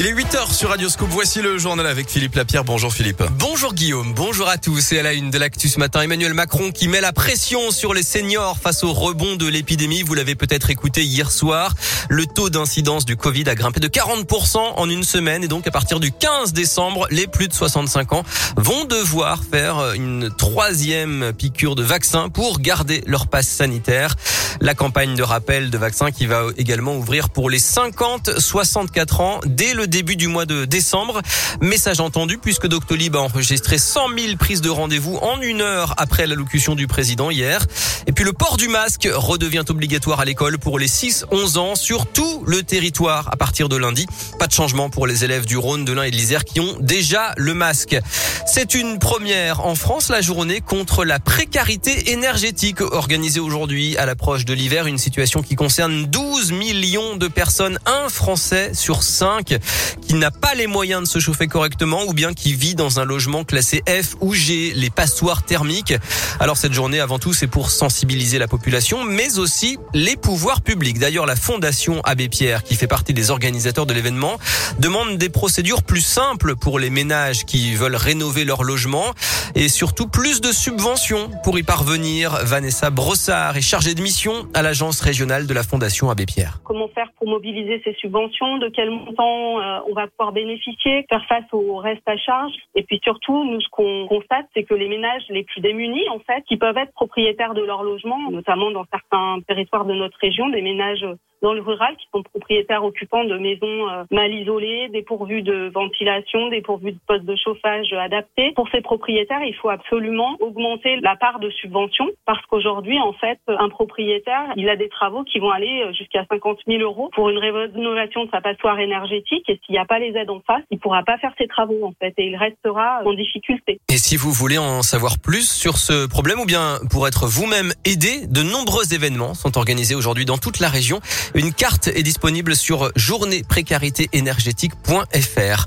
Il est 8h sur Radioscope. Voici le journal avec Philippe Lapierre. Bonjour Philippe. Bonjour Guillaume, bonjour à tous. Et à la une de l'actu ce matin, Emmanuel Macron qui met la pression sur les seniors face au rebond de l'épidémie. Vous l'avez peut-être écouté hier soir. Le taux d'incidence du Covid a grimpé de 40% en une semaine. Et donc à partir du 15 décembre, les plus de 65 ans vont devoir faire une troisième piqûre de vaccin pour garder leur passe sanitaire. La campagne de rappel de vaccins qui va également ouvrir pour les 50-64 ans dès le début du mois de décembre. Message entendu puisque Doctolib a enregistré 100 000 prises de rendez-vous en une heure après l'allocution du président hier. Et puis le port du masque redevient obligatoire à l'école pour les 6-11 ans sur tout le territoire à partir de lundi. Pas de changement pour les élèves du Rhône, de l'Ain et de l'Isère qui ont déjà le masque. C'est une première en France, la journée contre la précarité énergétique organisée aujourd'hui à l'approche de l'hiver, une situation qui concerne 12 millions de personnes, un Français sur cinq qui n'a pas les moyens de se chauffer correctement ou bien qui vit dans un logement classé F ou G, les passoires thermiques. Alors cette journée avant tout c'est pour sensibiliser la population mais aussi les pouvoirs publics. D'ailleurs la Fondation Abbé Pierre qui fait partie des organisateurs de l'événement demande des procédures plus simples pour les ménages qui veulent rénover leur logement et surtout plus de subventions pour y parvenir. Vanessa Brossard est chargée de mission à l'agence régionale de la Fondation Abbé Pierre. Comment faire pour mobiliser ces subventions? De quel montant euh, on va pouvoir bénéficier Faire face au reste à charge. Et puis surtout, nous, ce qu'on constate, c'est que les ménages les plus démunis, en fait, qui peuvent être propriétaires de leur logement, notamment dans certains territoires de notre région, des ménages dans le rural qui sont propriétaires occupants de maisons euh, mal isolées, dépourvues de ventilation, dépourvues de postes de chauffage adaptés. Pour ces propriétaires, il faut absolument augmenter la part de subvention parce qu'aujourd'hui, en fait, un propriétaire, il a des travaux qui vont aller jusqu'à 50 000 euros pour une rénovation de sa passoire énergétique et s'il n'y a pas les aides en face, il pourra pas faire ses travaux en fait et il restera en difficulté. Et si vous voulez en savoir plus sur ce problème ou bien pour être vous-même aidé, de nombreux événements sont organisés aujourd'hui dans toute la région. Une carte est disponible sur journée-précarité-énergétique.fr.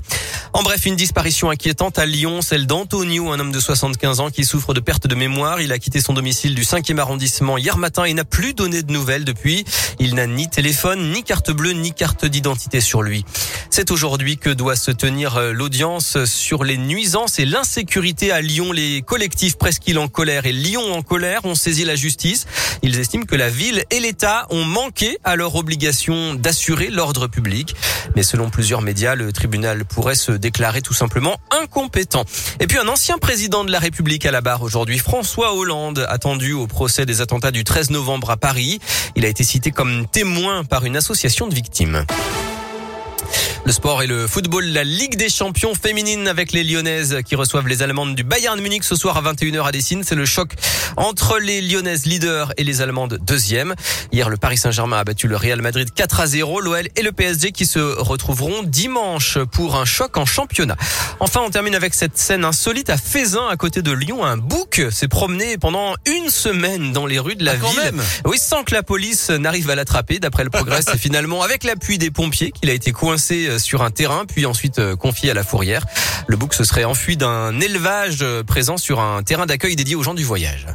En bref, une disparition inquiétante à Lyon, celle d'Antonio, un homme de 75 ans qui souffre de perte de mémoire. Il a quitté son domicile du 5e arrondissement hier matin et n'a plus donné de nouvelles depuis. Il n'a ni téléphone, ni carte bleue, ni carte d'identité sur lui. C'est aujourd'hui que doit se tenir euh, l'audience sur les nuisances et l'insécurité à Lyon. Les collectifs Presqu'île en colère et Lyon en colère ont saisi la justice. Ils estiment que la ville et l'État ont manqué à leur obligation d'assurer l'ordre public. Mais selon plusieurs médias, le tribunal pourrait se déclaré tout simplement incompétent. Et puis un ancien président de la République à la barre aujourd'hui, François Hollande, attendu au procès des attentats du 13 novembre à Paris. Il a été cité comme témoin par une association de victimes. Le sport et le football, la Ligue des champions féminines avec les Lyonnaises qui reçoivent les Allemandes du Bayern Munich ce soir à 21h à Dessine. C'est le choc entre les Lyonnaises leaders et les Allemandes deuxième. Hier, le Paris Saint-Germain a battu le Real Madrid 4 à 0. L'OL et le PSG qui se retrouveront dimanche pour un choc en championnat. Enfin, on termine avec cette scène insolite à Fézin, à côté de Lyon. Un bouc s'est promené pendant une semaine dans les rues de la ah, ville. Oui, sans que la police n'arrive à l'attraper. D'après le progrès, c'est finalement avec l'appui des pompiers qu'il a été coincé sur un terrain, puis ensuite euh, confié à la fourrière. Le bouc se serait enfui d'un élevage euh, présent sur un terrain d'accueil dédié aux gens du voyage.